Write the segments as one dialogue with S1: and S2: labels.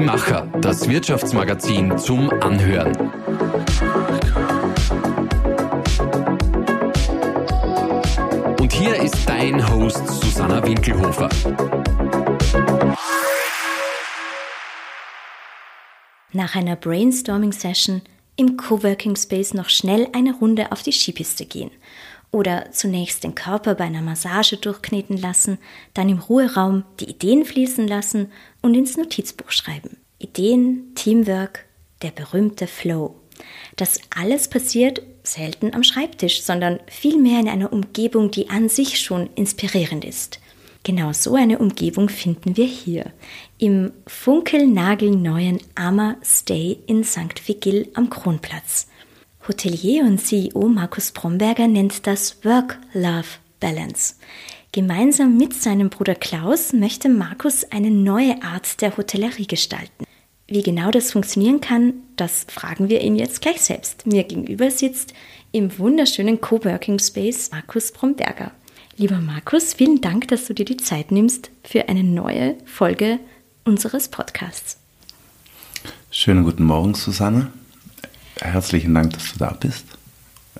S1: Die Macher, das Wirtschaftsmagazin zum Anhören. Und hier ist dein Host Susanna Winkelhofer.
S2: Nach einer Brainstorming-Session im Coworking Space noch schnell eine Runde auf die Skipiste gehen oder zunächst den Körper bei einer Massage durchkneten lassen, dann im Ruheraum die Ideen fließen lassen und ins Notizbuch schreiben. Ideen, Teamwork, der berühmte Flow. Das alles passiert selten am Schreibtisch, sondern vielmehr in einer Umgebung, die an sich schon inspirierend ist. Genau so eine Umgebung finden wir hier, im funkelnagelneuen Ama Stay in St. Vigil am Kronplatz. Hotelier und CEO Markus Bromberger nennt das Work-Love-Balance. Gemeinsam mit seinem Bruder Klaus möchte Markus eine neue Art der Hotellerie gestalten. Wie genau das funktionieren kann, das fragen wir ihn jetzt gleich selbst. Mir gegenüber sitzt im wunderschönen Coworking Space Markus Bromberger. Lieber Markus, vielen Dank, dass du dir die Zeit nimmst für eine neue Folge unseres Podcasts.
S3: Schönen guten Morgen, Susanne herzlichen Dank, dass du da bist.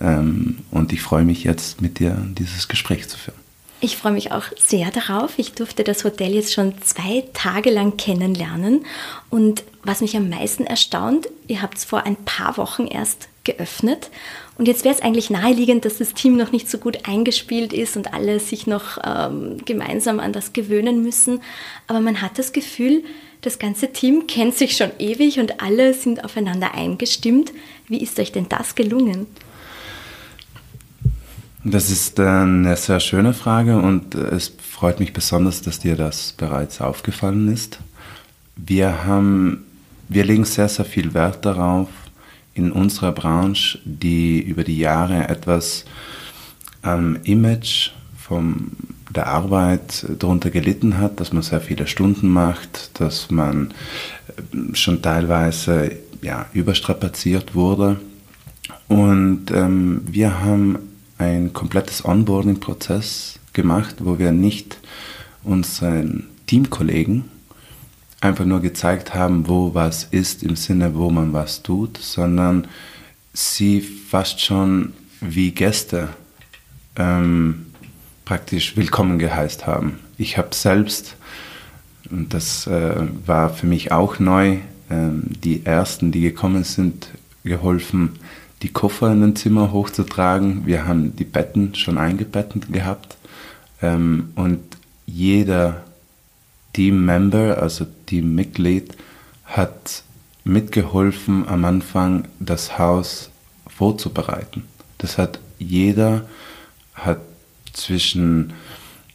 S3: Ähm, und ich freue mich jetzt mit dir dieses Gespräch zu führen.
S2: Ich freue mich auch sehr darauf. Ich durfte das Hotel jetzt schon zwei Tage lang kennenlernen. Und was mich am meisten erstaunt, ihr habt es vor ein paar Wochen erst geöffnet. Und jetzt wäre es eigentlich naheliegend, dass das Team noch nicht so gut eingespielt ist und alle sich noch ähm, gemeinsam an das gewöhnen müssen. Aber man hat das Gefühl, das ganze Team kennt sich schon ewig und alle sind aufeinander eingestimmt. Wie ist euch denn das gelungen?
S3: Das ist eine sehr schöne Frage und es freut mich besonders, dass dir das bereits aufgefallen ist. Wir haben, wir legen sehr, sehr viel Wert darauf, in unserer Branche, die über die Jahre etwas am Image vom der Arbeit darunter gelitten hat, dass man sehr viele Stunden macht, dass man äh, schon teilweise ja, überstrapaziert wurde. Und ähm, wir haben ein komplettes Onboarding-Prozess gemacht, wo wir nicht unseren Teamkollegen einfach nur gezeigt haben, wo was ist im Sinne, wo man was tut, sondern sie fast schon wie Gäste ähm, praktisch willkommen geheißt haben. Ich habe selbst, und das äh, war für mich auch neu, äh, die ersten, die gekommen sind, geholfen, die Koffer in ein Zimmer hochzutragen. Wir haben die Betten schon eingebettet gehabt ähm, und jeder Teammember, also Teammitglied, hat mitgeholfen, am Anfang das Haus vorzubereiten. Das hat jeder hat zwischen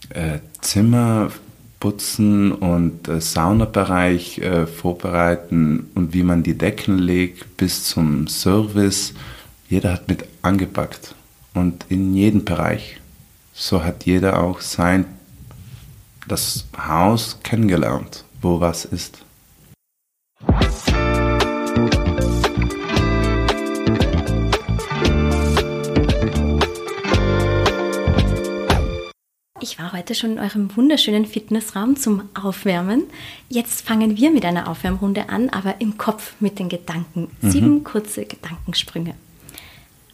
S3: äh, Zimmerputzen und äh, Saunabereich äh, vorbereiten und wie man die Decken legt bis zum Service. Jeder hat mit angepackt und in jedem Bereich. So hat jeder auch sein das Haus kennengelernt, wo was ist.
S2: Ich war heute schon in eurem wunderschönen Fitnessraum zum Aufwärmen. Jetzt fangen wir mit einer Aufwärmrunde an, aber im Kopf mit den Gedanken. Mhm. Sieben kurze Gedankensprünge.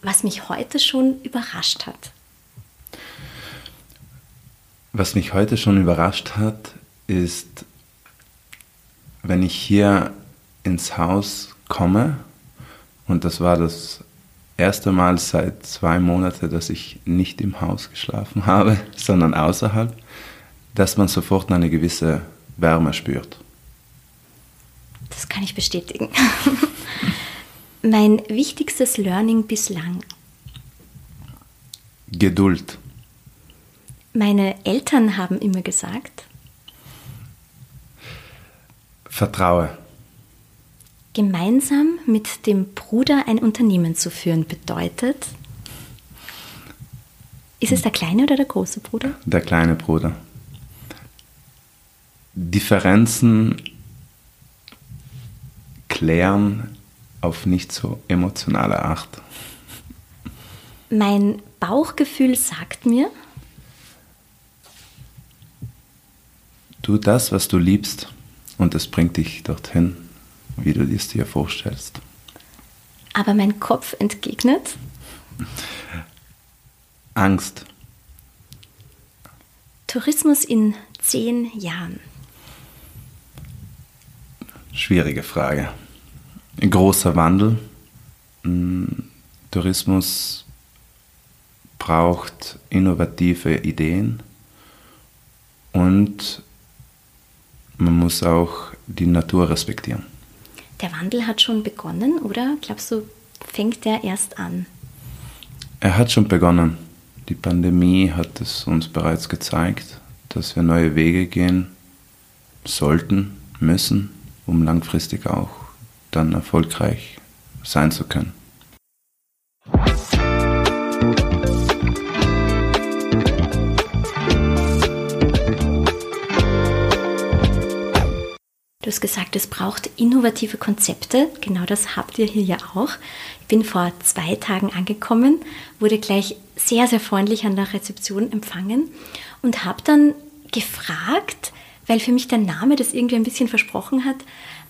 S2: Was mich heute schon überrascht hat.
S3: Was mich heute schon überrascht hat, ist, wenn ich hier ins Haus komme, und das war das erste Mal seit zwei Monaten, dass ich nicht im Haus geschlafen habe, sondern außerhalb, dass man sofort eine gewisse Wärme spürt.
S2: Das kann ich bestätigen. mein wichtigstes Learning bislang.
S3: Geduld.
S2: Meine Eltern haben immer gesagt.
S3: Vertraue.
S2: Gemeinsam mit dem Bruder ein Unternehmen zu führen bedeutet, ist es der kleine oder der große Bruder?
S3: Der kleine Bruder. Differenzen klären auf nicht so emotionale Art.
S2: Mein Bauchgefühl sagt mir,
S3: tu das, was du liebst und es bringt dich dorthin, wie du es dir vorstellst.
S2: Aber mein Kopf entgegnet?
S3: Angst.
S2: Tourismus in zehn Jahren.
S3: Schwierige Frage. Ein großer Wandel. Mm, Tourismus braucht innovative Ideen und man muss auch die Natur respektieren.
S2: Der Wandel hat schon begonnen, oder? Glaubst du, fängt der erst an?
S3: Er hat schon begonnen. Die Pandemie hat es uns bereits gezeigt, dass wir neue Wege gehen sollten, müssen, um langfristig auch dann erfolgreich sein zu können.
S2: Hast gesagt, es braucht innovative Konzepte. Genau das habt ihr hier ja auch. Ich bin vor zwei Tagen angekommen, wurde gleich sehr, sehr freundlich an der Rezeption empfangen und habe dann gefragt, weil für mich der Name das irgendwie ein bisschen versprochen hat,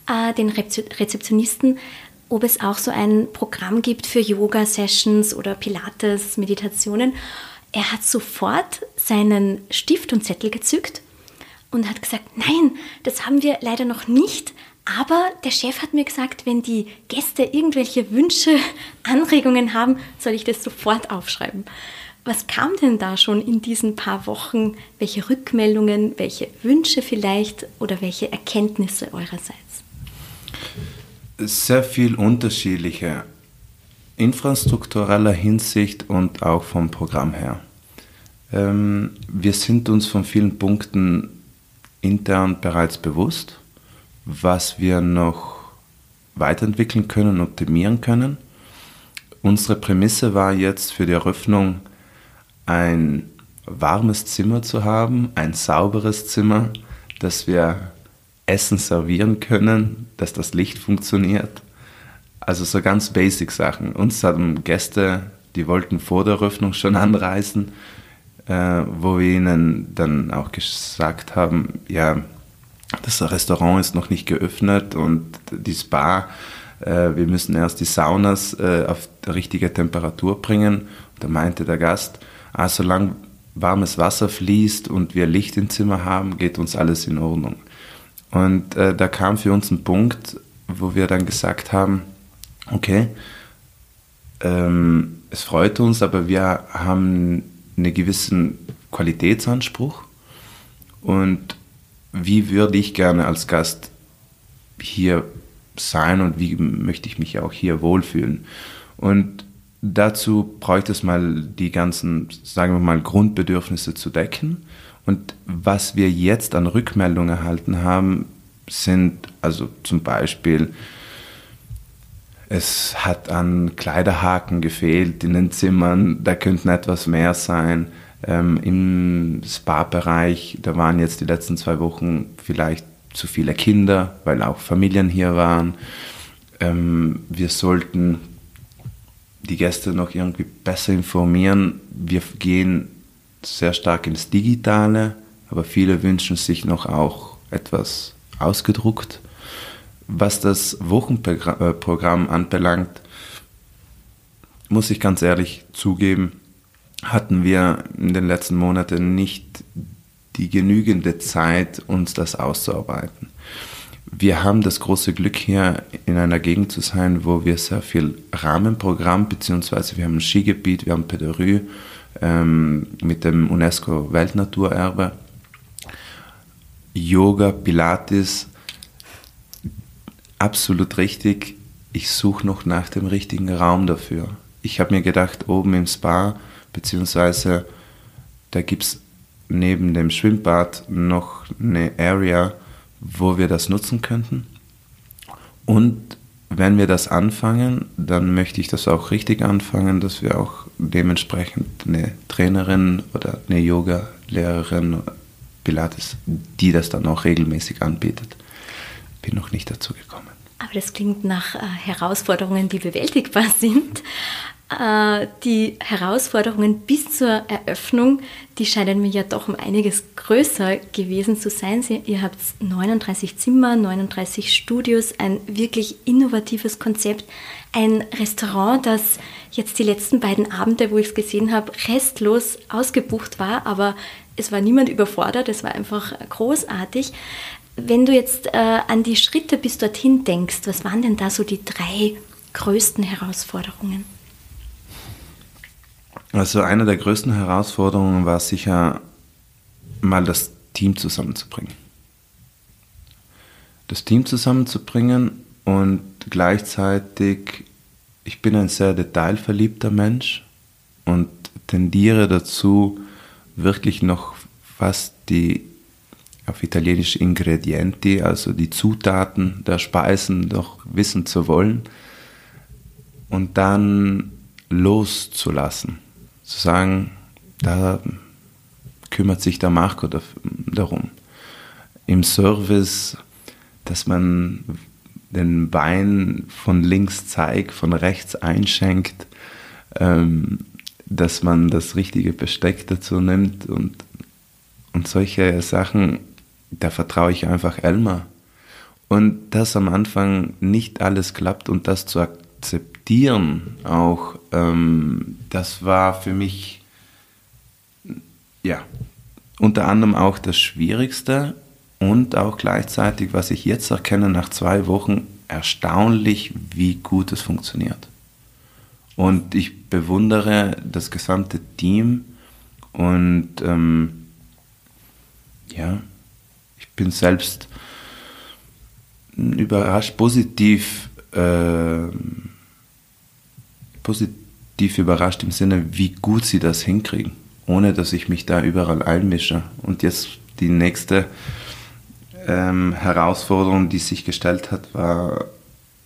S2: äh, den Rezeptionisten, ob es auch so ein Programm gibt für Yoga-Sessions oder Pilates-Meditationen. Er hat sofort seinen Stift und Zettel gezückt und hat gesagt, nein, das haben wir leider noch nicht. Aber der Chef hat mir gesagt, wenn die Gäste irgendwelche Wünsche, Anregungen haben, soll ich das sofort aufschreiben. Was kam denn da schon in diesen paar Wochen? Welche Rückmeldungen, welche Wünsche vielleicht oder welche Erkenntnisse eurerseits?
S3: Sehr viel unterschiedliche, infrastruktureller Hinsicht und auch vom Programm her. Ähm, wir sind uns von vielen Punkten intern bereits bewusst, was wir noch weiterentwickeln können, optimieren können. Unsere Prämisse war jetzt für die Eröffnung ein warmes Zimmer zu haben, ein sauberes Zimmer, dass wir Essen servieren können, dass das Licht funktioniert. Also so ganz basic Sachen. Uns hatten Gäste, die wollten vor der Eröffnung schon anreisen äh, wo wir ihnen dann auch gesagt haben, ja, das Restaurant ist noch nicht geöffnet und die Spa, äh, wir müssen erst die Saunas äh, auf die richtige Temperatur bringen. da meinte der Gast, ah, solange warmes Wasser fließt und wir Licht im Zimmer haben, geht uns alles in Ordnung. Und äh, da kam für uns ein Punkt, wo wir dann gesagt haben, okay, ähm, es freut uns, aber wir haben einen gewissen Qualitätsanspruch und wie würde ich gerne als Gast hier sein und wie möchte ich mich auch hier wohlfühlen. Und dazu bräuchte es mal die ganzen, sagen wir mal, Grundbedürfnisse zu decken. Und was wir jetzt an Rückmeldungen erhalten haben, sind also zum Beispiel es hat an Kleiderhaken gefehlt in den Zimmern, da könnten etwas mehr sein. Ähm, Im Spa-Bereich, da waren jetzt die letzten zwei Wochen vielleicht zu viele Kinder, weil auch Familien hier waren. Ähm, wir sollten die Gäste noch irgendwie besser informieren. Wir gehen sehr stark ins Digitale, aber viele wünschen sich noch auch etwas ausgedruckt. Was das Wochenprogramm anbelangt, muss ich ganz ehrlich zugeben, hatten wir in den letzten Monaten nicht die genügende Zeit, uns das auszuarbeiten. Wir haben das große Glück hier in einer Gegend zu sein, wo wir sehr viel Rahmenprogramm, beziehungsweise wir haben ein Skigebiet, wir haben Pederü ähm, mit dem UNESCO Weltnaturerbe, Yoga, Pilates, absolut richtig. Ich suche noch nach dem richtigen Raum dafür. Ich habe mir gedacht, oben im Spa, beziehungsweise da gibt es neben dem Schwimmbad noch eine Area, wo wir das nutzen könnten. Und wenn wir das anfangen, dann möchte ich das auch richtig anfangen, dass wir auch dementsprechend eine Trainerin oder eine Yoga-Lehrerin, Pilates, die das dann auch regelmäßig anbietet. Bin noch nicht dazu gekommen.
S2: Aber das klingt nach äh, Herausforderungen, die bewältigbar sind. äh, die Herausforderungen bis zur Eröffnung, die scheinen mir ja doch um einiges größer gewesen zu sein. Ihr habt 39 Zimmer, 39 Studios, ein wirklich innovatives Konzept, ein Restaurant, das jetzt die letzten beiden Abende, wo ich es gesehen habe, restlos ausgebucht war, aber es war niemand überfordert, es war einfach großartig. Wenn du jetzt äh, an die Schritte bis dorthin denkst, was waren denn da so die drei größten Herausforderungen?
S3: Also eine der größten Herausforderungen war sicher mal das Team zusammenzubringen. Das Team zusammenzubringen und gleichzeitig, ich bin ein sehr detailverliebter Mensch und tendiere dazu, wirklich noch fast die auf Italienisch Ingredienti, also die Zutaten der Speisen doch wissen zu wollen und dann loszulassen. Zu sagen, da kümmert sich der Marco darum. Im Service, dass man den Wein von links zeigt, von rechts einschenkt, ähm, dass man das richtige Besteck dazu nimmt und, und solche Sachen, da vertraue ich einfach Elmar. Und dass am Anfang nicht alles klappt und das zu akzeptieren auch, ähm, das war für mich, ja, unter anderem auch das Schwierigste und auch gleichzeitig, was ich jetzt erkenne nach zwei Wochen, erstaunlich, wie gut es funktioniert. Und ich bewundere das gesamte Team und ähm, ja, bin selbst überrascht, positiv, äh, positiv überrascht im Sinne, wie gut sie das hinkriegen, ohne dass ich mich da überall einmische. Und jetzt die nächste ähm, Herausforderung, die sich gestellt hat, war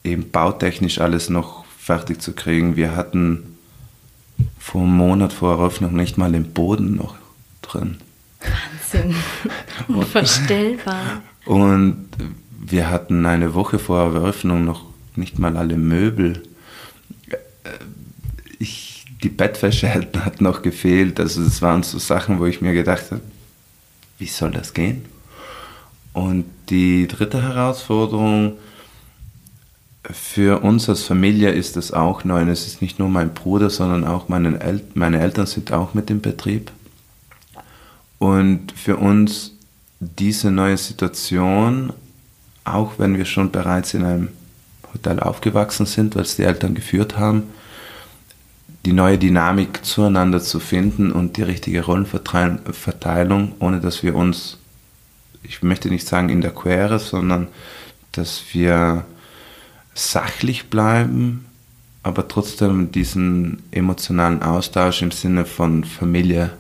S3: eben bautechnisch alles noch fertig zu kriegen. Wir hatten vor einem Monat vor Eröffnung nicht mal den Boden noch drin.
S2: Wahnsinn. Unvorstellbar.
S3: Und wir hatten eine Woche vor Eröffnung noch nicht mal alle Möbel. Ich, die Bettwäsche hat noch gefehlt. Also das waren so Sachen, wo ich mir gedacht habe, wie soll das gehen? Und die dritte Herausforderung für uns als Familie ist das auch neu. Und es ist nicht nur mein Bruder, sondern auch meine, El meine Eltern sind auch mit im Betrieb. Und für uns diese neue Situation, auch wenn wir schon bereits in einem Hotel aufgewachsen sind, weil es die Eltern geführt haben, die neue Dynamik zueinander zu finden und die richtige Rollenverteilung, ohne dass wir uns ich möchte nicht sagen in der Quere, sondern dass wir sachlich bleiben, aber trotzdem diesen emotionalen Austausch im Sinne von Familie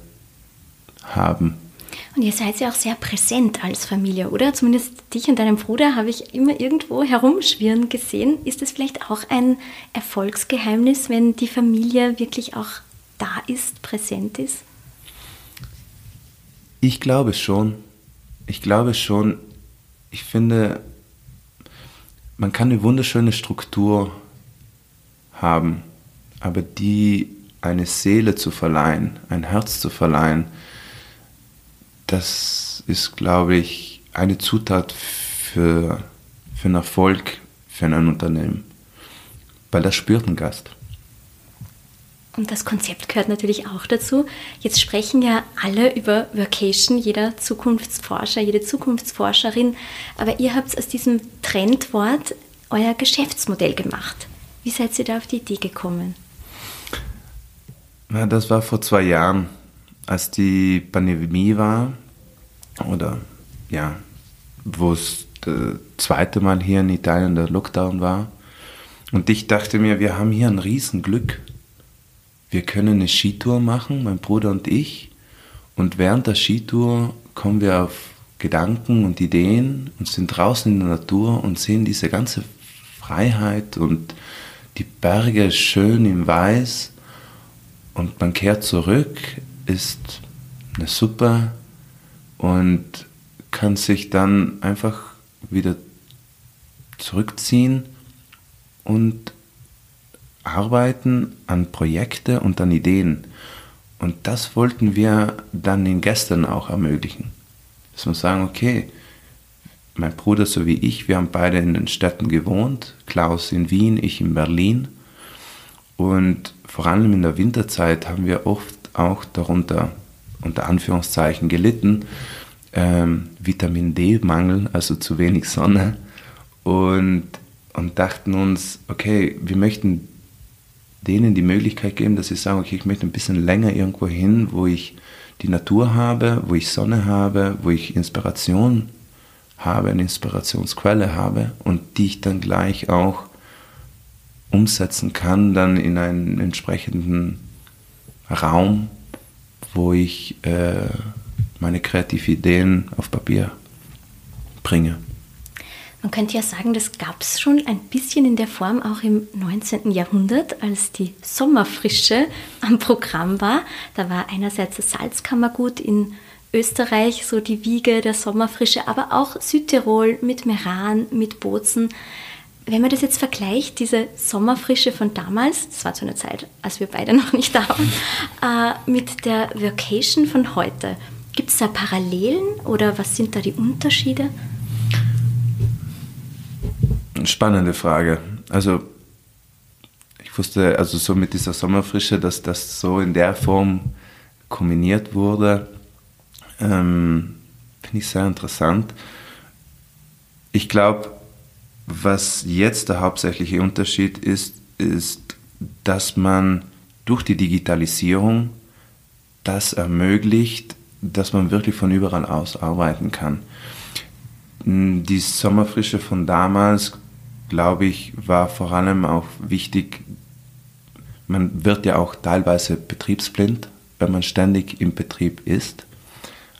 S3: haben.
S2: Und ihr seid ja auch sehr präsent als Familie, oder? Zumindest dich und deinen Bruder habe ich immer irgendwo herumschwirren gesehen. Ist das vielleicht auch ein Erfolgsgeheimnis, wenn die Familie wirklich auch da ist, präsent ist?
S3: Ich glaube schon ich glaube schon, ich finde, man kann eine wunderschöne Struktur haben, aber die eine Seele zu verleihen, ein Herz zu verleihen, das ist, glaube ich, eine Zutat für, für einen Erfolg für ein Unternehmen. Weil das spürt ein Gast.
S2: Und das Konzept gehört natürlich auch dazu. Jetzt sprechen ja alle über Workation, jeder Zukunftsforscher, jede Zukunftsforscherin. Aber ihr habt aus diesem Trendwort euer Geschäftsmodell gemacht. Wie seid ihr da auf die Idee gekommen?
S3: Ja, das war vor zwei Jahren, als die Pandemie war. Oder ja, wo es das zweite Mal hier in Italien der Lockdown war. Und ich dachte mir, wir haben hier ein Riesenglück wir können eine Skitour machen, mein Bruder und ich. Und während der Skitour kommen wir auf Gedanken und Ideen und sind draußen in der Natur und sehen diese ganze Freiheit und die Berge schön im Weiß. Und man kehrt zurück, ist eine Suppe und kann sich dann einfach wieder zurückziehen und arbeiten an Projekte und an Ideen. Und das wollten wir dann den Gästen auch ermöglichen. Dass wir sagen, okay, mein Bruder sowie ich, wir haben beide in den Städten gewohnt, Klaus in Wien, ich in Berlin. Und vor allem in der Winterzeit haben wir oft auch darunter, unter Anführungszeichen, gelitten. Ähm, Vitamin D-Mangel, also zu wenig Sonne. Und, und dachten uns, okay, wir möchten denen die Möglichkeit geben, dass sie sagen, okay, ich möchte ein bisschen länger irgendwo hin, wo ich die Natur habe, wo ich Sonne habe, wo ich Inspiration habe, eine Inspirationsquelle habe und die ich dann gleich auch umsetzen kann, dann in einen entsprechenden Raum, wo ich äh, meine kreativen Ideen auf Papier bringe.
S2: Man könnte ja sagen, das gab es schon ein bisschen in der Form auch im 19. Jahrhundert, als die Sommerfrische am Programm war. Da war einerseits das Salzkammergut in Österreich so die Wiege der Sommerfrische, aber auch Südtirol mit Meran, mit Bozen. Wenn man das jetzt vergleicht, diese Sommerfrische von damals, das war zu einer Zeit, als wir beide noch nicht da waren, äh, mit der Vacation von heute, gibt es da Parallelen oder was sind da die Unterschiede?
S3: Spannende Frage. Also ich wusste, also so mit dieser Sommerfrische, dass das so in der Form kombiniert wurde, ähm, finde ich sehr interessant. Ich glaube, was jetzt der hauptsächliche Unterschied ist, ist, dass man durch die Digitalisierung das ermöglicht, dass man wirklich von überall aus arbeiten kann. Die Sommerfrische von damals glaube ich, war vor allem auch wichtig, man wird ja auch teilweise betriebsblind, wenn man ständig im Betrieb ist.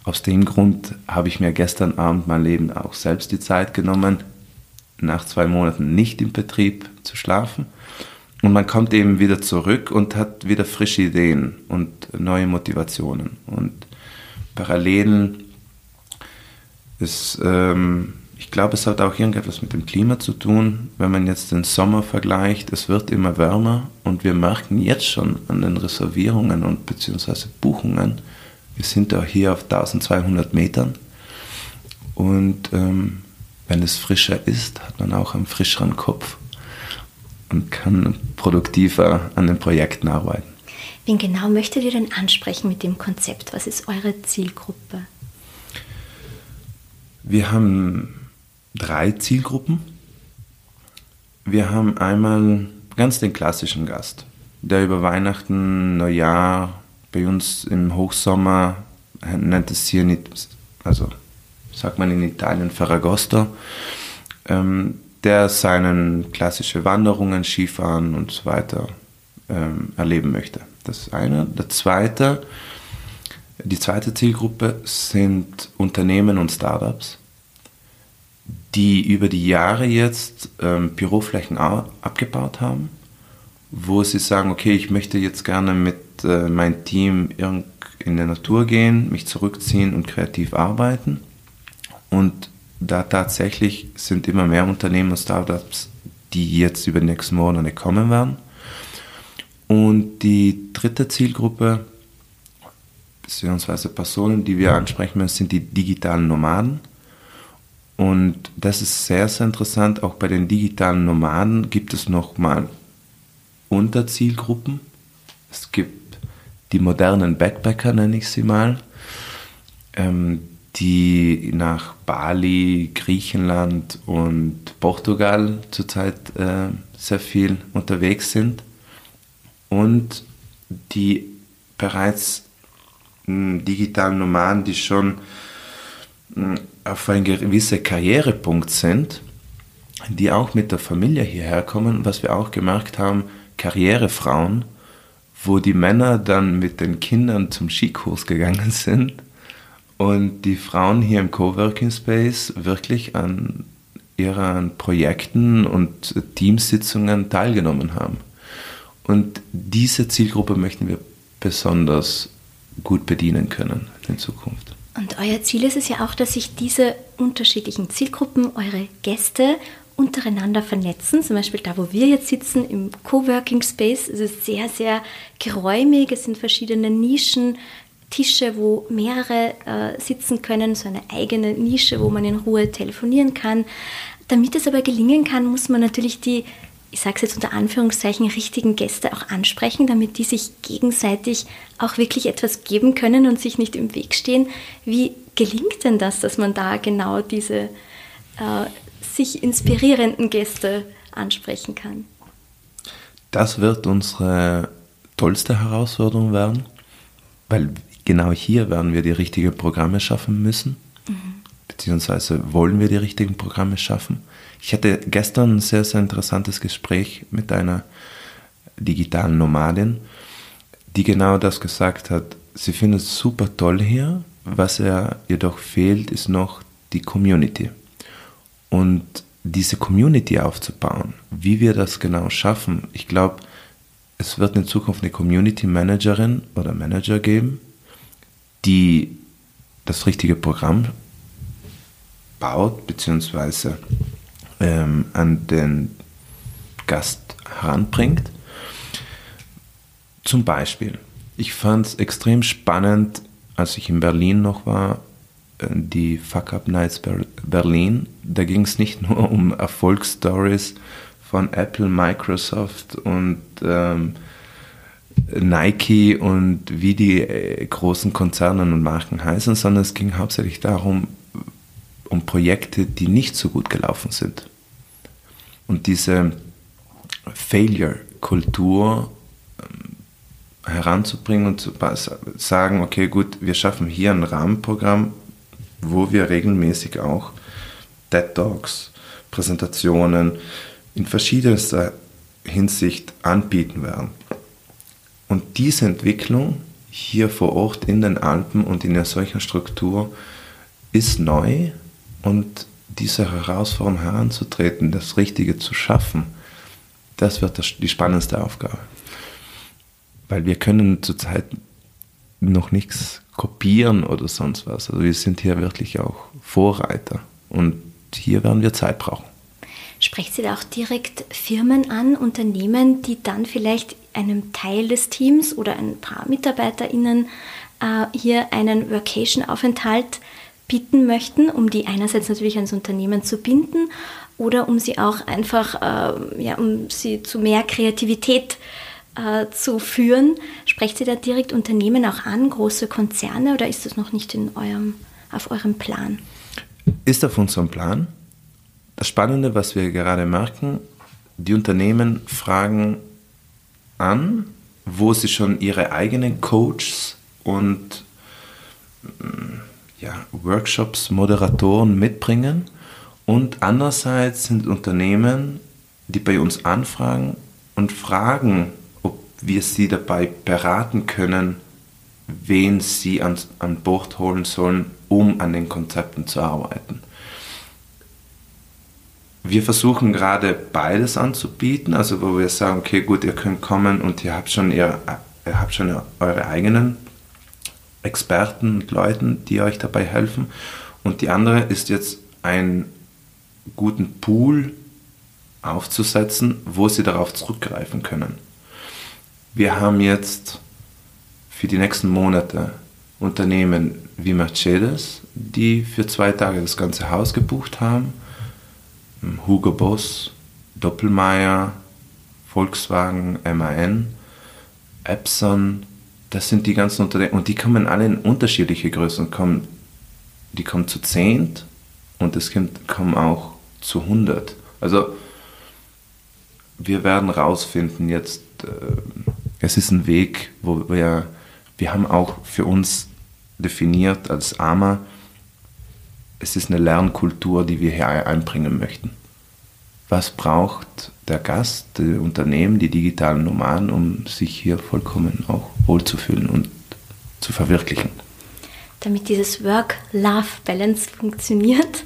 S3: Aus dem Grund habe ich mir gestern Abend mein Leben auch selbst die Zeit genommen, nach zwei Monaten nicht im Betrieb zu schlafen. Und man kommt eben wieder zurück und hat wieder frische Ideen und neue Motivationen. Und Parallelen ist ähm, ich glaube, es hat auch irgendetwas mit dem Klima zu tun. Wenn man jetzt den Sommer vergleicht, es wird immer wärmer und wir merken jetzt schon an den Reservierungen und beziehungsweise Buchungen, wir sind da hier auf 1200 Metern und ähm, wenn es frischer ist, hat man auch einen frischeren Kopf und kann produktiver an den Projekten arbeiten.
S2: Wen genau möchtet ihr denn ansprechen mit dem Konzept? Was ist eure Zielgruppe?
S3: Wir haben drei Zielgruppen. Wir haben einmal ganz den klassischen Gast, der über Weihnachten, Neujahr, bei uns im Hochsommer nennt es hier nicht, also sagt man in Italien Ferragosto, ähm, der seinen klassische Wanderungen, Skifahren und so weiter ähm, erleben möchte. Das ist eine. Der zweite, die zweite Zielgruppe sind Unternehmen und Startups die über die Jahre jetzt ähm, Büroflächen abgebaut haben, wo sie sagen, okay, ich möchte jetzt gerne mit äh, meinem Team in der Natur gehen, mich zurückziehen und kreativ arbeiten. Und da tatsächlich sind immer mehr Unternehmen und Startups, die jetzt über die nächsten Monate kommen werden. Und die dritte Zielgruppe, beziehungsweise Personen, die wir ansprechen müssen, sind die digitalen Nomaden und das ist sehr, sehr interessant. Auch bei den digitalen Nomaden gibt es nochmal Unterzielgruppen. Es gibt die modernen Backpacker, nenne ich sie mal, ähm, die nach Bali, Griechenland und Portugal zurzeit äh, sehr viel unterwegs sind und die bereits digitalen Nomaden, die schon auf einen gewissen Karrierepunkt sind, die auch mit der Familie hierher kommen. Was wir auch gemerkt haben, Karrierefrauen, wo die Männer dann mit den Kindern zum Skikurs gegangen sind und die Frauen hier im Coworking Space wirklich an ihren Projekten und Teamsitzungen teilgenommen haben. Und diese Zielgruppe möchten wir besonders gut bedienen können in Zukunft.
S2: Und euer Ziel ist es ja auch, dass sich diese unterschiedlichen Zielgruppen, eure Gäste untereinander vernetzen. Zum Beispiel da, wo wir jetzt sitzen, im Coworking Space. Es ist sehr, sehr geräumig. Es sind verschiedene Nischen, Tische, wo mehrere äh, sitzen können, so eine eigene Nische, wo man in Ruhe telefonieren kann. Damit es aber gelingen kann, muss man natürlich die, ich sage es jetzt unter Anführungszeichen, richtigen Gäste auch ansprechen, damit die sich gegenseitig auch wirklich etwas geben können und sich nicht im Weg stehen. Wie gelingt denn das, dass man da genau diese äh, sich inspirierenden Gäste ansprechen kann?
S3: Das wird unsere tollste Herausforderung werden, weil genau hier werden wir die richtigen Programme schaffen müssen, mhm. beziehungsweise wollen wir die richtigen Programme schaffen. Ich hatte gestern ein sehr, sehr interessantes Gespräch mit einer digitalen Nomadin, die genau das gesagt hat. Sie findet es super toll hier, was ihr jedoch fehlt, ist noch die Community. Und diese Community aufzubauen, wie wir das genau schaffen, ich glaube, es wird in Zukunft eine Community Managerin oder Manager geben, die das richtige Programm baut, beziehungsweise ähm, an den Gast heranbringt. Zum Beispiel, ich fand es extrem spannend, als ich in Berlin noch war, äh, die Fuck Up Nights Berlin. Da ging es nicht nur um Erfolgsstories von Apple, Microsoft und ähm, Nike und wie die äh, großen Konzerne und Marken heißen, sondern es ging hauptsächlich darum, um Projekte, die nicht so gut gelaufen sind. Und diese Failure-Kultur ähm, heranzubringen und zu sagen, okay, gut, wir schaffen hier ein Rahmenprogramm, wo wir regelmäßig auch TED Talks, Präsentationen in verschiedenster Hinsicht anbieten werden. Und diese Entwicklung hier vor Ort in den Alpen und in einer solchen Struktur ist neu und diese Herausforderung heranzutreten, das Richtige zu schaffen, das wird das, die spannendste Aufgabe. Weil wir können zurzeit noch nichts kopieren oder sonst was. Also wir sind hier wirklich auch Vorreiter und hier werden wir Zeit brauchen.
S2: Sprecht Sie da auch direkt Firmen an, Unternehmen, die dann vielleicht einem Teil des Teams oder ein paar MitarbeiterInnen äh, hier einen Vacation-Aufenthalt bieten möchten, um die einerseits natürlich ans Unternehmen zu binden oder um sie auch einfach, äh, ja, um sie zu mehr Kreativität äh, zu führen. Sprecht Sie da direkt Unternehmen auch an, große Konzerne oder ist das noch nicht in eurem, auf eurem Plan?
S3: Ist auf unserem Plan. Das Spannende, was wir gerade merken, die Unternehmen fragen an, wo sie schon ihre eigenen Coaches und mm, ja, Workshops, Moderatoren mitbringen. Und andererseits sind Unternehmen, die bei uns anfragen und fragen, ob wir sie dabei beraten können, wen sie an, an Bord holen sollen, um an den Konzepten zu arbeiten. Wir versuchen gerade beides anzubieten, also wo wir sagen, okay, gut, ihr könnt kommen und ihr habt schon, ihr, ihr habt schon eure eigenen Experten und Leuten, die euch dabei helfen. Und die andere ist jetzt einen guten Pool aufzusetzen, wo sie darauf zurückgreifen können. Wir haben jetzt für die nächsten Monate Unternehmen wie Mercedes, die für zwei Tage das ganze Haus gebucht haben Hugo Boss, Doppelmayr, Volkswagen, MAN, Epson, das sind die ganzen Unternehmen und die kommen alle in unterschiedliche Größen. Kommen, die kommen zu 10 und es kommen auch zu 100. Also wir werden rausfinden jetzt, äh, es ist ein Weg, wo wir, wir haben auch für uns definiert als AMA, es ist eine Lernkultur, die wir hier einbringen möchten. Was braucht der Gast, die Unternehmen, die digitalen Nomaden, um sich hier vollkommen auch wohlzufühlen und zu verwirklichen?
S2: Damit dieses Work-Love-Balance funktioniert,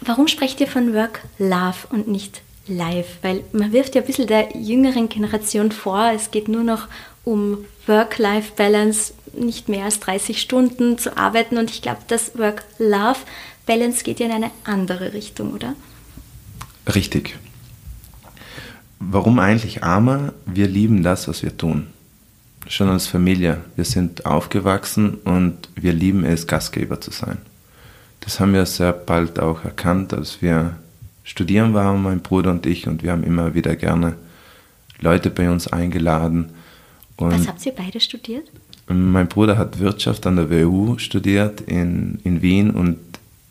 S2: warum sprecht ihr von Work-Love und nicht Live? Weil man wirft ja ein bisschen der jüngeren Generation vor, es geht nur noch um Work-Life-Balance, nicht mehr als 30 Stunden zu arbeiten. Und ich glaube, das Work-Love Balance geht ja in eine andere Richtung, oder?
S3: Richtig. Warum eigentlich Armer? Wir lieben das, was wir tun. Schon als Familie. Wir sind aufgewachsen und wir lieben es, Gastgeber zu sein. Das haben wir sehr bald auch erkannt, als wir studieren waren, mein Bruder und ich, und wir haben immer wieder gerne Leute bei uns eingeladen.
S2: Und was habt ihr beide studiert?
S3: Mein Bruder hat Wirtschaft an der WU studiert in, in Wien und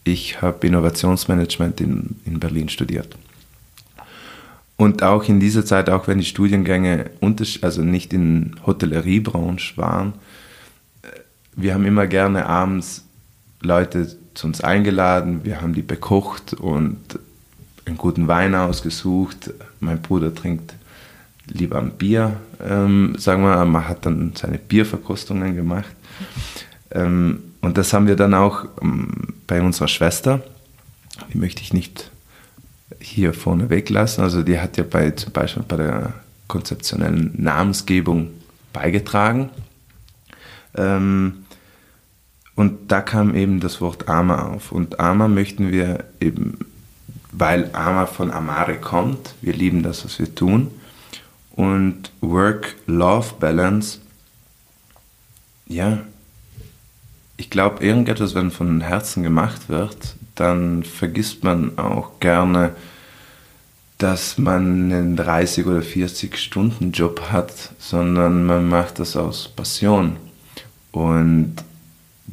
S3: ich habe Innovationsmanagement in, in Berlin studiert. Und auch in dieser Zeit, auch wenn die Studiengänge also nicht in Hotelleriebranche waren, äh, wir haben immer gerne abends Leute zu uns eingeladen, wir haben die bekocht und einen guten Wein ausgesucht. Mein Bruder trinkt lieber ein Bier, ähm, sagen wir, man hat dann seine Bierverkostungen gemacht. Ähm, und das haben wir dann auch ähm, bei unserer Schwester, die möchte ich nicht hier vorne weglassen. Also die hat ja bei, zum Beispiel bei der konzeptionellen Namensgebung beigetragen. Ähm, und da kam eben das Wort Ama auf. Und Ama möchten wir eben, weil Ama von Amare kommt, wir lieben das, was wir tun. Und Work-Love-Balance, ja, ich glaube, irgendetwas, wenn von Herzen gemacht wird, dann vergisst man auch gerne, dass man einen 30 oder 40 Stunden Job hat, sondern man macht das aus Passion. Und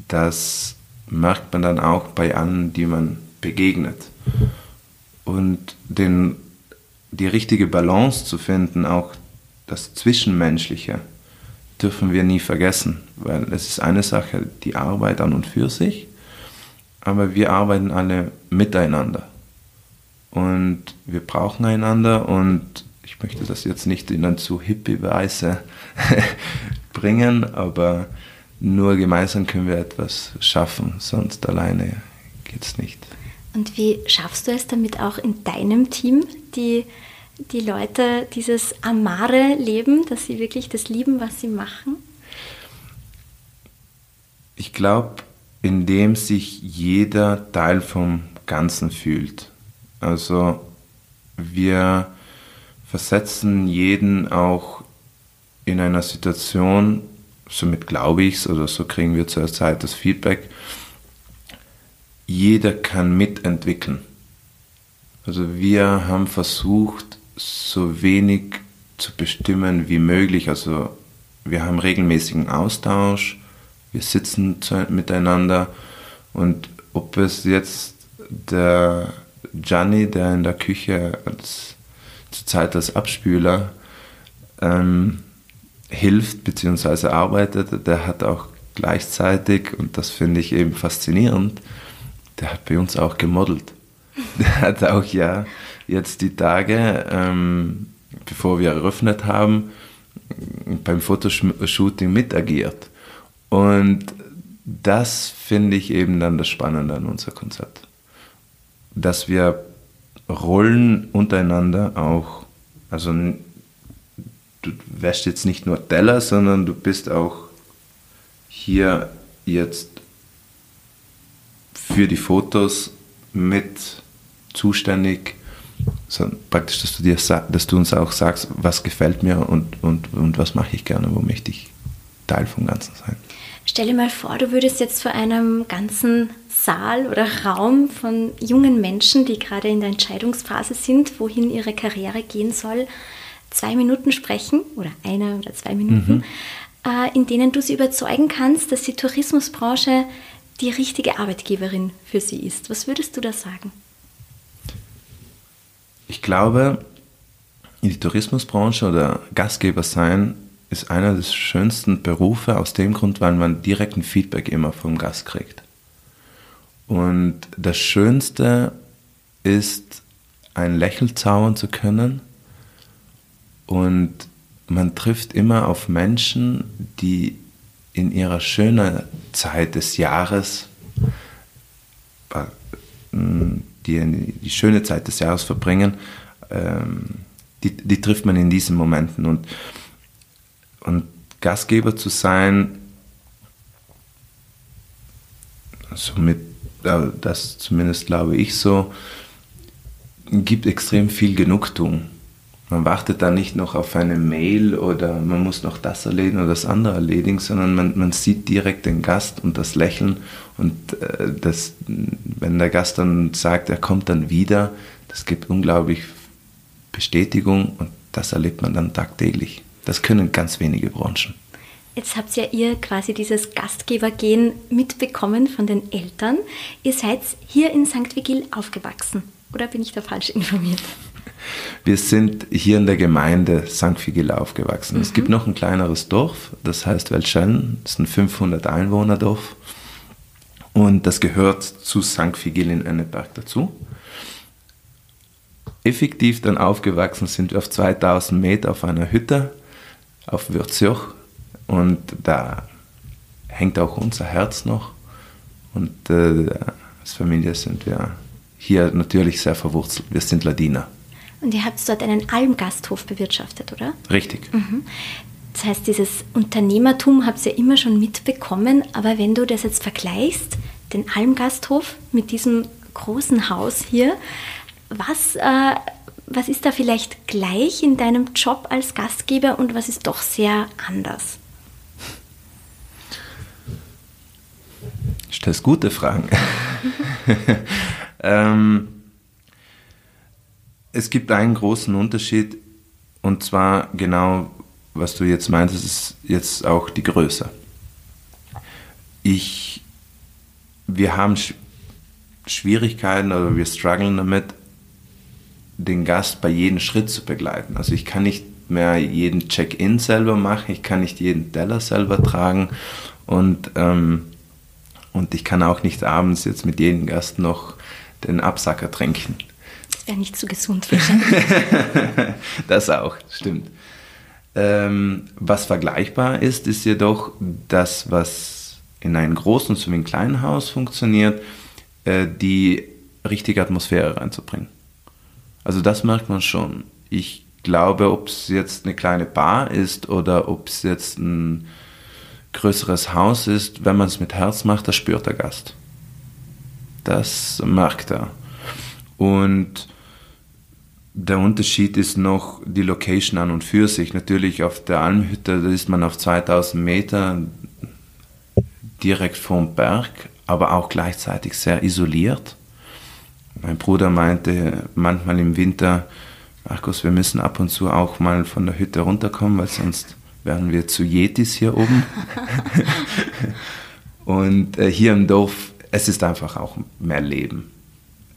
S3: das merkt man dann auch bei allen, die man begegnet. Und den, die richtige Balance zu finden, auch das Zwischenmenschliche, dürfen wir nie vergessen, weil es ist eine Sache, die Arbeit an und für sich, aber wir arbeiten alle miteinander. Und wir brauchen einander und ich möchte das jetzt nicht in eine zu hippie Weise bringen, aber nur gemeinsam können wir etwas schaffen, sonst alleine geht es nicht.
S2: Und wie schaffst du es damit auch in deinem Team, die, die Leute dieses Amare leben, dass sie wirklich das lieben, was sie machen?
S3: Ich glaube, indem sich jeder Teil vom Ganzen fühlt. Also wir versetzen jeden auch in einer Situation, somit glaube ich es, oder so kriegen wir zurzeit das Feedback, jeder kann mitentwickeln. Also wir haben versucht, so wenig zu bestimmen wie möglich. Also wir haben regelmäßigen Austausch, wir sitzen miteinander und ob es jetzt der Gianni, der in der Küche als, zur Zeit als Abspüler ähm, hilft bzw. arbeitet, der hat auch gleichzeitig, und das finde ich eben faszinierend, der hat bei uns auch gemodelt. Der hat auch ja jetzt die Tage, ähm, bevor wir eröffnet haben, beim Fotoshooting mitagiert. Und das finde ich eben dann das Spannende an unser Konzept. Dass wir Rollen untereinander auch, also du wäschst jetzt nicht nur Teller, sondern du bist auch hier jetzt für die Fotos mit zuständig, praktisch, dass du, dir, dass du uns auch sagst, was gefällt mir und, und, und was mache ich gerne, wo möchte ich Teil vom Ganzen sein.
S2: Stell dir mal vor, du würdest jetzt vor einem ganzen Saal oder Raum von jungen Menschen, die gerade in der Entscheidungsphase sind, wohin ihre Karriere gehen soll, zwei Minuten sprechen oder eine oder zwei Minuten, mhm. äh, in denen du sie überzeugen kannst, dass die Tourismusbranche die richtige Arbeitgeberin für sie ist. Was würdest du da sagen?
S3: Ich glaube, in die Tourismusbranche oder Gastgeber sein ist einer der schönsten Berufe aus dem Grund, weil man direkten Feedback immer vom Gast kriegt. Und das Schönste ist, ein Lächeln zaubern zu können und man trifft immer auf Menschen, die in ihrer schönen Zeit des Jahres, äh, die die schöne Zeit des Jahres verbringen, ähm, die, die trifft man in diesen Momenten. Und, und Gastgeber zu sein, somit, das zumindest glaube ich so, gibt extrem viel Genugtuung. Man wartet da nicht noch auf eine Mail oder man muss noch das erledigen oder das andere erledigen, sondern man, man sieht direkt den Gast und das Lächeln und äh, das, wenn der Gast dann sagt, er kommt dann wieder, das gibt unglaublich Bestätigung und das erlebt man dann tagtäglich. Das können ganz wenige Branchen.
S2: Jetzt habt ja ihr quasi dieses Gastgebergehen mitbekommen von den Eltern. Ihr seid hier in St. Vigil aufgewachsen. Oder bin ich da falsch informiert?
S3: Wir sind hier in der Gemeinde St. Vigil aufgewachsen. Mhm. Es gibt noch ein kleineres Dorf, das heißt Welschen. Das ist ein 500 Einwohnerdorf. Und das gehört zu St. In Enneberg dazu. Effektiv dann aufgewachsen sind wir auf 2000 Meter auf einer Hütte auf Würzjoch. Und da hängt auch unser Herz noch. Und äh, als Familie sind wir hier natürlich sehr verwurzelt. Wir sind Ladiner.
S2: Und ihr habt dort einen Almgasthof bewirtschaftet, oder?
S3: Richtig.
S2: Mhm. Das heißt, dieses Unternehmertum habt ihr immer schon mitbekommen, aber wenn du das jetzt vergleichst, den Almgasthof mit diesem großen Haus hier, was, äh, was ist da vielleicht gleich in deinem Job als Gastgeber und was ist doch sehr anders?
S3: Stellst gute Fragen. ähm, es gibt einen großen Unterschied und zwar genau, was du jetzt meintest, ist jetzt auch die Größe. Ich, wir haben Sch Schwierigkeiten oder wir strugglen damit, den Gast bei jedem Schritt zu begleiten. Also ich kann nicht mehr jeden Check-in selber machen, ich kann nicht jeden Teller selber tragen und, ähm, und ich kann auch nicht abends jetzt mit jedem Gast noch den Absacker trinken.
S2: Das wäre nicht so gesund wahrscheinlich.
S3: das auch, stimmt. Ähm, was vergleichbar ist, ist jedoch das, was in einem großen sowie einem kleinen Haus funktioniert, äh, die richtige Atmosphäre reinzubringen. Also das merkt man schon. Ich glaube, ob es jetzt eine kleine Bar ist oder ob es jetzt ein größeres Haus ist, wenn man es mit Herz macht, das spürt der Gast. Das merkt er. Und der Unterschied ist noch die Location an und für sich. Natürlich auf der Almhütte, da ist man auf 2000 Meter direkt vom Berg, aber auch gleichzeitig sehr isoliert. Mein Bruder meinte manchmal im Winter, Markus, wir müssen ab und zu auch mal von der Hütte runterkommen, weil sonst werden wir zu Yetis hier oben. und äh, hier im Dorf, es ist einfach auch mehr Leben.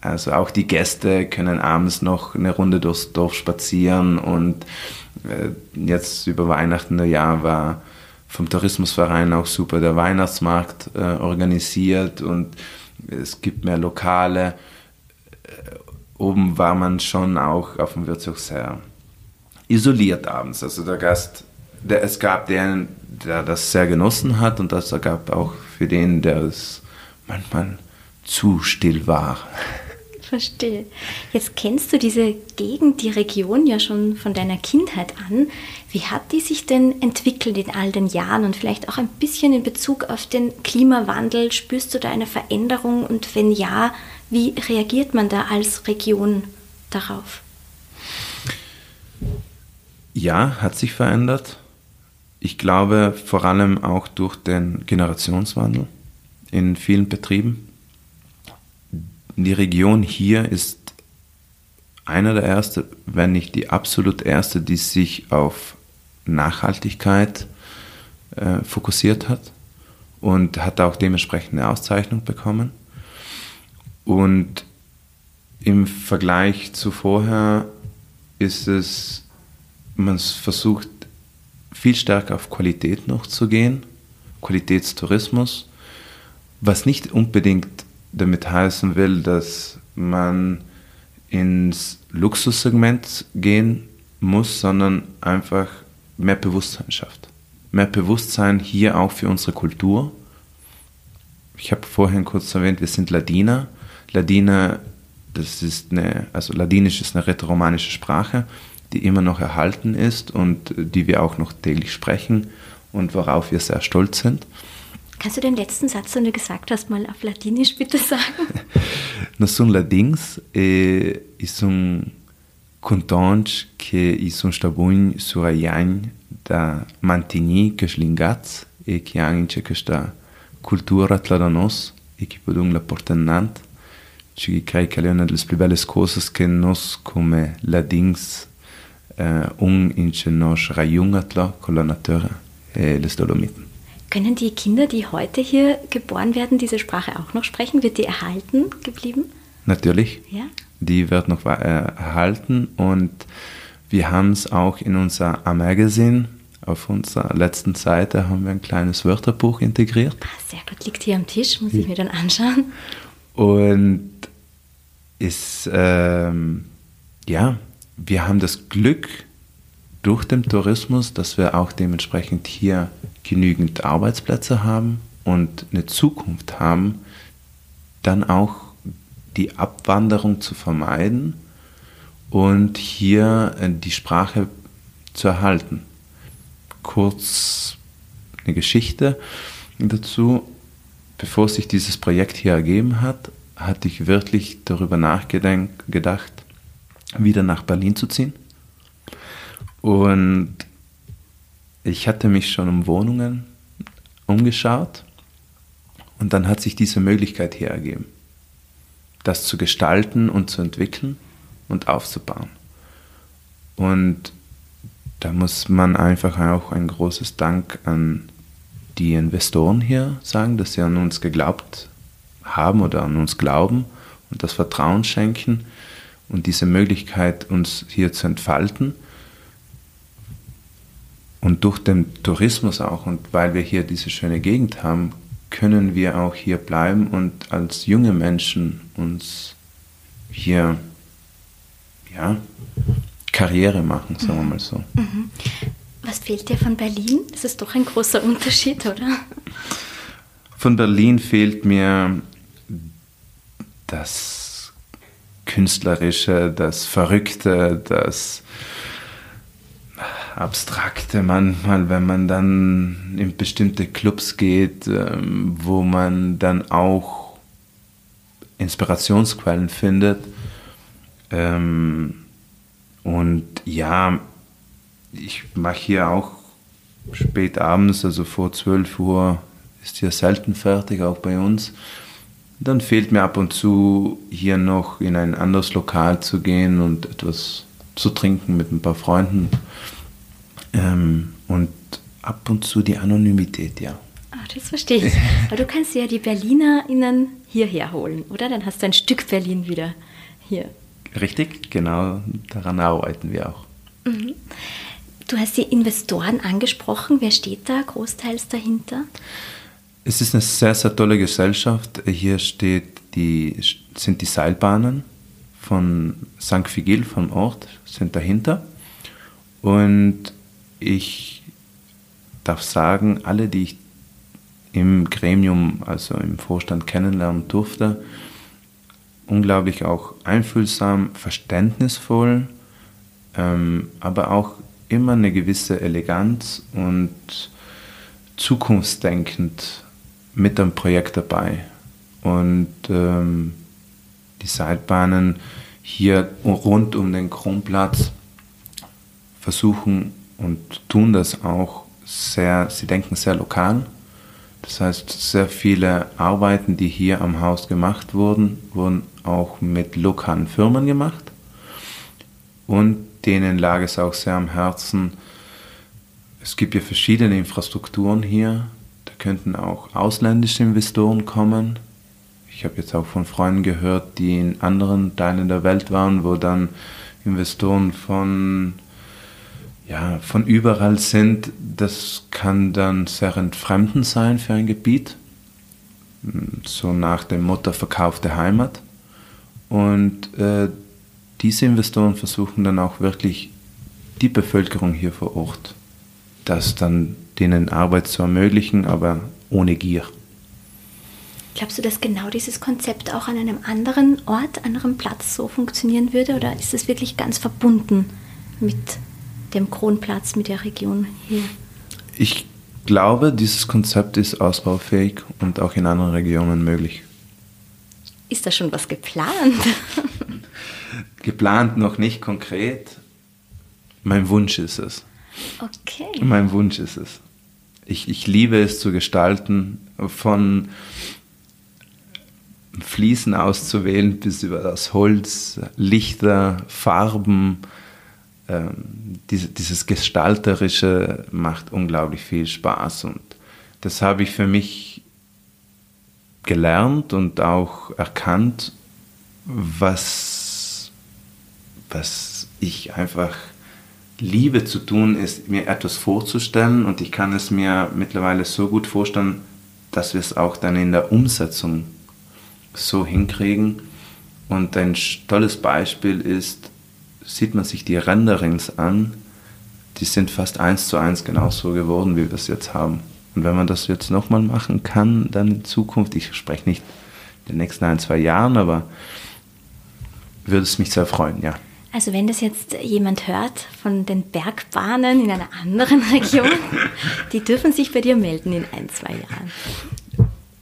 S3: Also auch die Gäste können abends noch eine Runde durchs Dorf spazieren und äh, jetzt über Weihnachten, Jahr war vom Tourismusverein auch super der Weihnachtsmarkt äh, organisiert und es gibt mehr Lokale. Äh, oben war man schon auch auf dem Wirtshof sehr isoliert abends. Also der Gast, der, es gab den, der das sehr genossen hat und das gab auch für den, der es manchmal zu still war.
S2: Verstehe. Jetzt kennst du diese Gegend, die Region ja schon von deiner Kindheit an. Wie hat die sich denn entwickelt in all den Jahren und vielleicht auch ein bisschen in Bezug auf den Klimawandel? Spürst du da eine Veränderung und wenn ja, wie reagiert man da als Region darauf?
S3: Ja, hat sich verändert. Ich glaube vor allem auch durch den Generationswandel in vielen Betrieben die Region hier ist einer der ersten, wenn nicht die absolut erste, die sich auf Nachhaltigkeit äh, fokussiert hat und hat auch dementsprechend eine Auszeichnung bekommen. Und im Vergleich zu vorher ist es, man versucht viel stärker auf Qualität noch zu gehen, Qualitätstourismus, was nicht unbedingt damit heißen will, dass man ins Luxussegment gehen muss, sondern einfach mehr Bewusstsein schafft. Mehr Bewusstsein hier auch für unsere Kultur. Ich habe vorhin kurz erwähnt, wir sind Ladiner. Ladiner, das ist eine, also Ladinisch ist eine rätoromanische Sprache, die immer noch erhalten ist und die wir auch noch täglich sprechen und worauf wir sehr stolz sind.
S2: Kannst du den letzten Satz, den du gesagt hast, mal auf Latinisch bitte sagen?
S3: Nós somos ladins e, e são contentes que e são stabunhos sur a iagn da mantenir que os lingats e que anche questa cultura tra nos e che podung la portannant ci crei che è una delle più belle cose che nos come ladins uh, un in nos rajungatla con la natura e le Dolomiten.
S2: Können die Kinder, die heute hier geboren werden, diese Sprache auch noch sprechen? Wird die erhalten geblieben?
S3: Natürlich.
S2: Ja.
S3: Die wird noch erhalten und wir haben es auch in unser Magazine auf unserer letzten Seite haben wir ein kleines Wörterbuch integriert.
S2: Ah, sehr gut, liegt hier am Tisch, muss ich mir dann anschauen.
S3: Und ist, ähm, ja, wir haben das Glück durch den Tourismus, dass wir auch dementsprechend hier genügend Arbeitsplätze haben und eine Zukunft haben, dann auch die Abwanderung zu vermeiden und hier äh, die Sprache zu erhalten. Kurz eine Geschichte dazu. Bevor sich dieses Projekt hier ergeben hat, hatte ich wirklich darüber nachgedacht, wieder nach Berlin zu ziehen. Und ich hatte mich schon um Wohnungen umgeschaut und dann hat sich diese Möglichkeit hier ergeben, das zu gestalten und zu entwickeln und aufzubauen. Und da muss man einfach auch ein großes Dank an die Investoren hier sagen, dass sie an uns geglaubt haben oder an uns glauben und das Vertrauen schenken und diese Möglichkeit, uns hier zu entfalten und durch den Tourismus auch und weil wir hier diese schöne Gegend haben, können wir auch hier bleiben und als junge Menschen uns hier ja, Karriere machen, sagen wir mal so.
S2: Mhm. Was fehlt dir von Berlin? Das ist doch ein großer Unterschied, oder?
S3: Von Berlin fehlt mir das Künstlerische, das Verrückte, das Abstrakte manchmal, wenn man dann in bestimmte Clubs geht, ähm, wo man dann auch Inspirationsquellen findet. Ähm, und ja, ich mache hier auch spät abends, also vor 12 Uhr ist hier selten fertig, auch bei uns. Dann fehlt mir ab und zu hier noch in ein anderes Lokal zu gehen und etwas zu trinken mit ein paar Freunden. Ähm, und ab und zu die Anonymität, ja.
S2: Ah, das verstehe ich. Aber du kannst ja die BerlinerInnen hierher holen, oder? Dann hast du ein Stück Berlin wieder hier.
S3: Richtig, genau daran arbeiten wir auch.
S2: Mhm. Du hast die Investoren angesprochen. Wer steht da großteils dahinter?
S3: Es ist eine sehr, sehr tolle Gesellschaft. Hier steht die, sind die Seilbahnen von St. Vigil vom Ort, sind dahinter. Und ich darf sagen, alle, die ich im Gremium, also im Vorstand kennenlernen durfte, unglaublich auch einfühlsam, verständnisvoll, ähm, aber auch immer eine gewisse Eleganz und zukunftsdenkend mit dem Projekt dabei. Und ähm, die Seilbahnen hier rund um den Kronplatz versuchen und tun das auch sehr, sie denken sehr lokal. Das heißt, sehr viele Arbeiten, die hier am Haus gemacht wurden, wurden auch mit lokalen Firmen gemacht. Und denen lag es auch sehr am Herzen. Es gibt ja verschiedene Infrastrukturen hier. Da könnten auch ausländische Investoren kommen. Ich habe jetzt auch von Freunden gehört, die in anderen Teilen der Welt waren, wo dann Investoren von ja, von überall sind, das kann dann sehr entfremdend sein für ein Gebiet, so nach dem Motto verkaufte Heimat. Und äh, diese Investoren versuchen dann auch wirklich die Bevölkerung hier vor Ort, das dann denen Arbeit zu ermöglichen, aber ohne Gier.
S2: Glaubst du, dass genau dieses Konzept auch an einem anderen Ort, anderen Platz so funktionieren würde? Oder ist es wirklich ganz verbunden mit dem Kronplatz, mit der Region hier?
S3: Ich glaube, dieses Konzept ist ausbaufähig und auch in anderen Regionen möglich.
S2: Ist da schon was geplant?
S3: geplant noch nicht konkret. Mein Wunsch ist es.
S2: Okay.
S3: Mein Wunsch ist es. Ich, ich liebe es zu gestalten, von Fliesen auszuwählen bis über das Holz, Lichter, Farben. Ähm, diese, dieses Gestalterische macht unglaublich viel Spaß und das habe ich für mich gelernt und auch erkannt, was, was ich einfach liebe zu tun, ist mir etwas vorzustellen und ich kann es mir mittlerweile so gut vorstellen, dass wir es auch dann in der Umsetzung so hinkriegen. Und ein tolles Beispiel ist, sieht man sich die Renderings an, die sind fast eins zu eins genauso geworden, wie wir es jetzt haben. Und wenn man das jetzt nochmal machen kann, dann in Zukunft, ich spreche nicht in den nächsten ein, zwei Jahren, aber würde es mich sehr freuen, ja.
S2: Also wenn das jetzt jemand hört von den Bergbahnen in einer anderen Region, die dürfen sich bei dir melden in ein, zwei Jahren.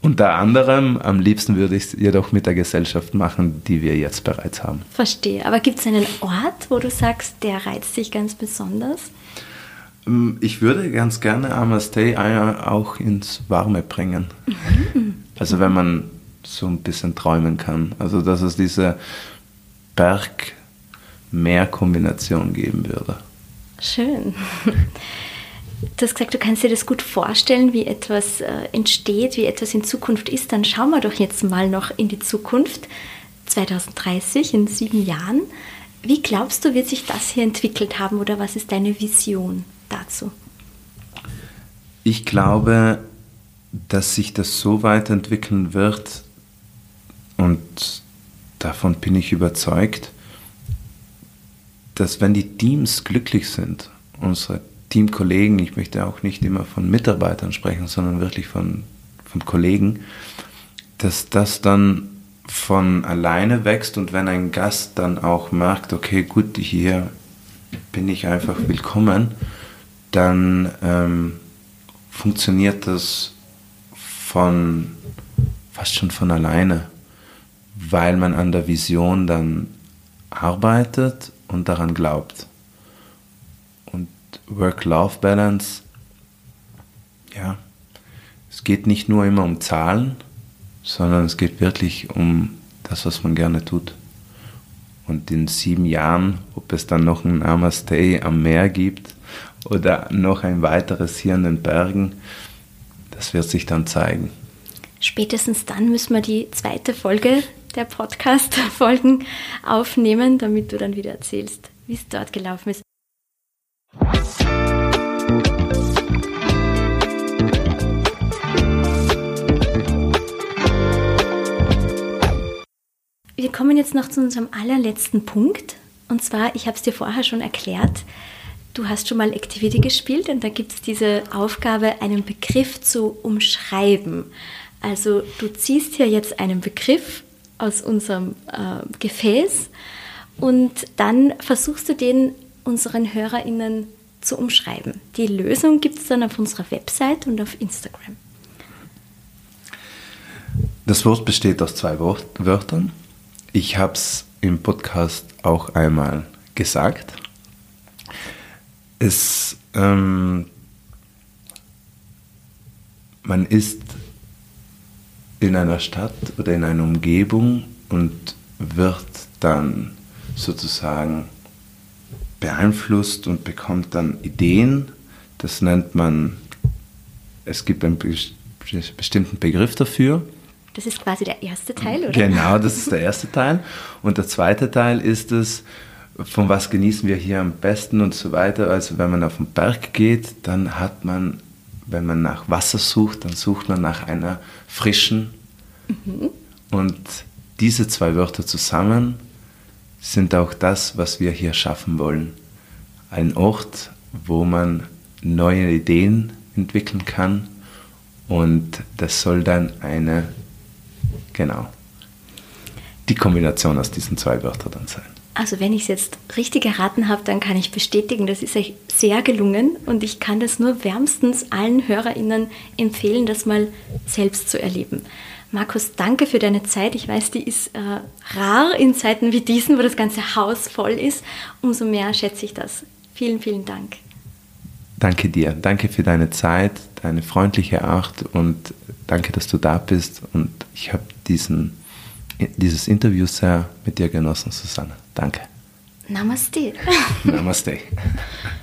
S3: Unter anderem, am liebsten würde ich es jedoch mit der Gesellschaft machen, die wir jetzt bereits haben.
S2: Verstehe. Aber gibt es einen Ort, wo du sagst, der reizt dich ganz besonders?
S3: Ähm, ich würde ganz gerne Amastay auch ins Warme bringen. Mhm. Also wenn man so ein bisschen träumen kann. Also dass es diese Berg-Meer-Kombination geben würde.
S2: Schön. Du hast gesagt, du kannst dir das gut vorstellen, wie etwas äh, entsteht, wie etwas in Zukunft ist. Dann schauen wir doch jetzt mal noch in die Zukunft, 2030, in sieben Jahren. Wie glaubst du, wird sich das hier entwickelt haben oder was ist deine Vision dazu?
S3: Ich glaube, dass sich das so weiterentwickeln wird und davon bin ich überzeugt, dass wenn die Teams glücklich sind, unsere Teamkollegen, ich möchte auch nicht immer von Mitarbeitern sprechen, sondern wirklich von, von Kollegen, dass das dann von alleine wächst und wenn ein Gast dann auch merkt, okay, gut, hier bin ich einfach willkommen, dann ähm, funktioniert das von fast schon von alleine, weil man an der Vision dann arbeitet und daran glaubt. Work-Life-Balance, ja, es geht nicht nur immer um Zahlen, sondern es geht wirklich um das, was man gerne tut. Und in sieben Jahren, ob es dann noch ein Namaste am Meer gibt oder noch ein weiteres hier in den Bergen, das wird sich dann zeigen.
S2: Spätestens dann müssen wir die zweite Folge der Podcast-Folgen aufnehmen, damit du dann wieder erzählst, wie es dort gelaufen ist. Wir kommen jetzt noch zu unserem allerletzten Punkt. Und zwar, ich habe es dir vorher schon erklärt, du hast schon mal Activity gespielt und da gibt es diese Aufgabe, einen Begriff zu umschreiben. Also du ziehst hier jetzt einen Begriff aus unserem äh, Gefäß und dann versuchst du den unseren HörerInnen zu umschreiben. Die Lösung gibt es dann auf unserer Website und auf Instagram.
S3: Das Wort besteht aus zwei Wörtern. Ich habe es im Podcast auch einmal gesagt. Es, ähm, man ist in einer Stadt oder in einer Umgebung und wird dann sozusagen beeinflusst und bekommt dann Ideen. Das nennt man, es gibt einen bestimmten Begriff dafür.
S2: Das ist quasi der erste Teil, oder?
S3: Genau, das ist der erste Teil. Und der zweite Teil ist es, von was genießen wir hier am besten und so weiter. Also wenn man auf den Berg geht, dann hat man, wenn man nach Wasser sucht, dann sucht man nach einer frischen. Mhm. Und diese zwei Wörter zusammen sind auch das, was wir hier schaffen wollen. Ein Ort, wo man neue Ideen entwickeln kann und das soll dann eine Genau. Die Kombination aus diesen zwei Wörtern dann sein.
S2: Also wenn ich es jetzt richtig erraten habe, dann kann ich bestätigen, das ist euch sehr gelungen und ich kann das nur wärmstens allen Hörerinnen empfehlen, das mal selbst zu erleben. Markus, danke für deine Zeit. Ich weiß, die ist äh, rar in Zeiten wie diesen, wo das ganze Haus voll ist. Umso mehr schätze ich das. Vielen, vielen Dank.
S3: Danke dir. Danke für deine Zeit, deine freundliche Art und danke, dass du da bist. Und ich habe diesen dieses Interview sehr mit dir genossen, Susanne. Danke.
S2: Namaste.
S3: Namaste.